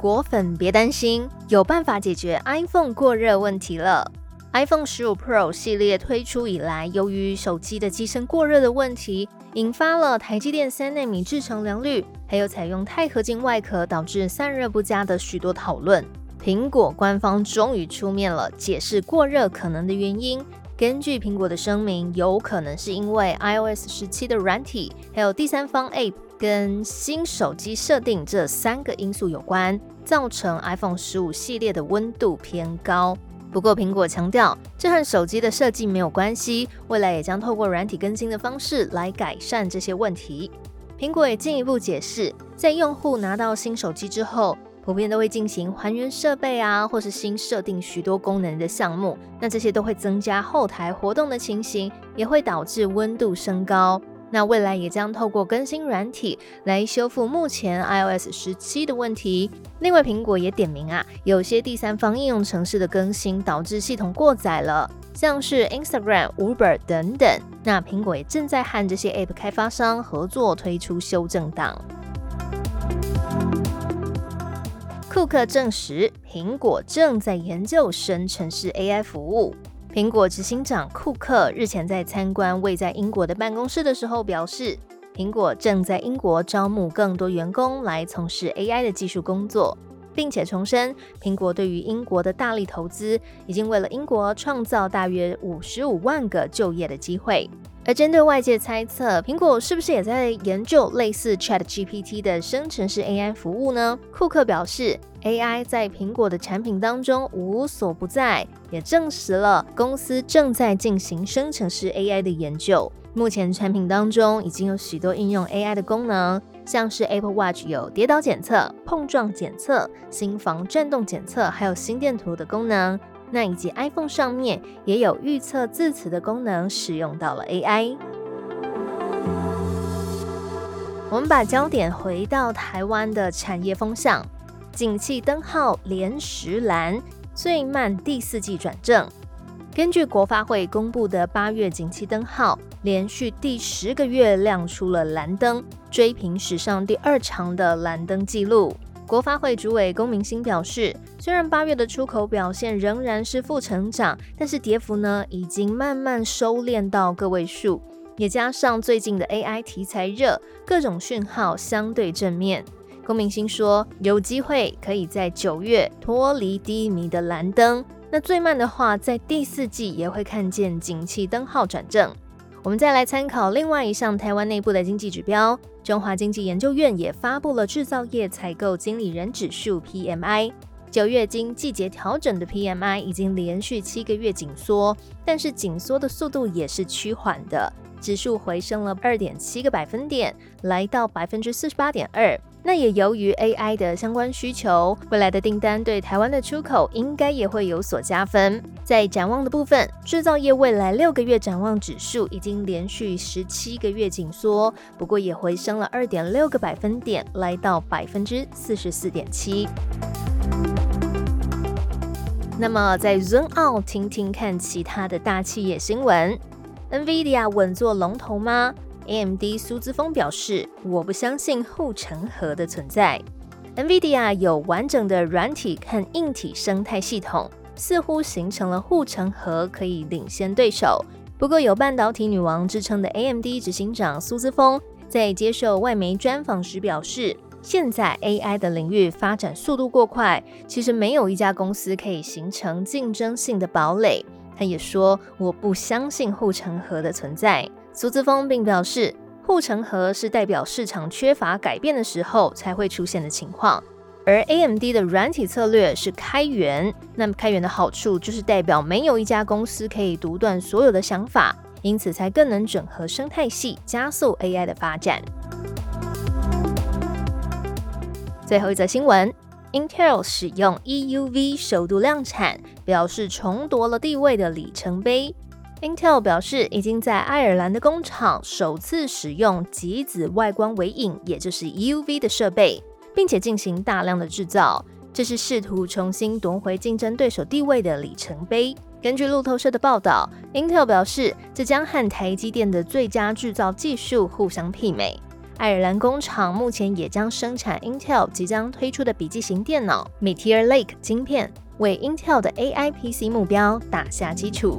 果粉别担心，有办法解决 iPhone 过热问题了。iPhone 十五 Pro 系列推出以来，由于手机的机身过热的问题，引发了台积电三纳米制程良率，还有采用钛合金外壳导致散热不佳的许多讨论。苹果官方终于出面了，解释过热可能的原因。根据苹果的声明，有可能是因为 iOS 十七的软体，还有第三方 App 跟新手机设定这三个因素有关，造成 iPhone 十五系列的温度偏高。不过，苹果强调，这和手机的设计没有关系，未来也将透过软体更新的方式来改善这些问题。苹果也进一步解释，在用户拿到新手机之后。普遍都会进行还原设备啊，或是新设定许多功能的项目，那这些都会增加后台活动的情形，也会导致温度升高。那未来也将透过更新软体来修复目前 iOS 十七的问题。另外，苹果也点名啊，有些第三方应用程式的更新导致系统过载了，像是 Instagram、Uber 等等。那苹果也正在和这些 App 开发商合作推出修正档。库克证实，苹果正在研究生成式 AI 服务。苹果执行长库克日前在参观位在英国的办公室的时候表示，苹果正在英国招募更多员工来从事 AI 的技术工作，并且重申，苹果对于英国的大力投资已经为了英国创造大约五十五万个就业的机会。而针对外界猜测，苹果是不是也在研究类似 Chat GPT 的生成式 AI 服务呢？库克表示，AI 在苹果的产品当中无所不在，也证实了公司正在进行生成式 AI 的研究。目前产品当中已经有许多应用 AI 的功能，像是 Apple Watch 有跌倒检测、碰撞检测、心房转动检测，还有心电图的功能。那以及 iPhone 上面也有预测字词的功能，使用到了 AI。我们把焦点回到台湾的产业风向，景气灯号连十蓝，最慢第四季转正。根据国发会公布的八月景气灯号，连续第十个月亮出了蓝灯，追平史上第二长的蓝灯纪录。国发会主委龚明鑫表示，虽然八月的出口表现仍然是负成长，但是跌幅呢已经慢慢收敛到个位数，也加上最近的 AI 题材热，各种讯号相对正面。龚明鑫说，有机会可以在九月脱离低迷的蓝灯，那最慢的话，在第四季也会看见景气灯号转正。我们再来参考另外一项台湾内部的经济指标，中华经济研究院也发布了制造业采购经理人指数 PMI，九月经季节调整的 PMI 已经连续七个月紧缩，但是紧缩的速度也是趋缓的，指数回升了二点七个百分点，来到百分之四十八点二。那也由于 AI 的相关需求，未来的订单对台湾的出口应该也会有所加分。在展望的部分，制造业未来六个月展望指数已经连续十七个月紧缩，不过也回升了二点六个百分点，来到百分之四十四点七。那么在 Zoom Out 听听看其他的大企业新闻，NVIDIA 稳坐龙头吗？AMD 苏姿峰表示：“我不相信护城河的存在。NVIDIA 有完整的软体和硬体生态系统，似乎形成了护城河，可以领先对手。不过，有半导体女王之称的 AMD 执行长苏姿峰在接受外媒专访时表示：现在 AI 的领域发展速度过快，其实没有一家公司可以形成竞争性的堡垒。他也说：我不相信护城河的存在。”苏姿峰并表示，护城河是代表市场缺乏改变的时候才会出现的情况，而 AMD 的软体策略是开源。那么开源的好处就是代表没有一家公司可以独断所有的想法，因此才更能整合生态系，加速 AI 的发展。最后一则新闻。Intel 使用 EUV 首度量产，表示重夺了地位的里程碑。Intel 表示，已经在爱尔兰的工厂首次使用极紫外光微影，也就是 UV 的设备，并且进行大量的制造。这是试图重新夺回竞争对手地位的里程碑。根据路透社的报道，Intel 表示，这将和台积电的最佳制造技术互相媲美。爱尔兰工厂目前也将生产 Intel 即将推出的笔记型电脑 Meteor Lake 晶片，为 Intel 的 AI PC 目标打下基础。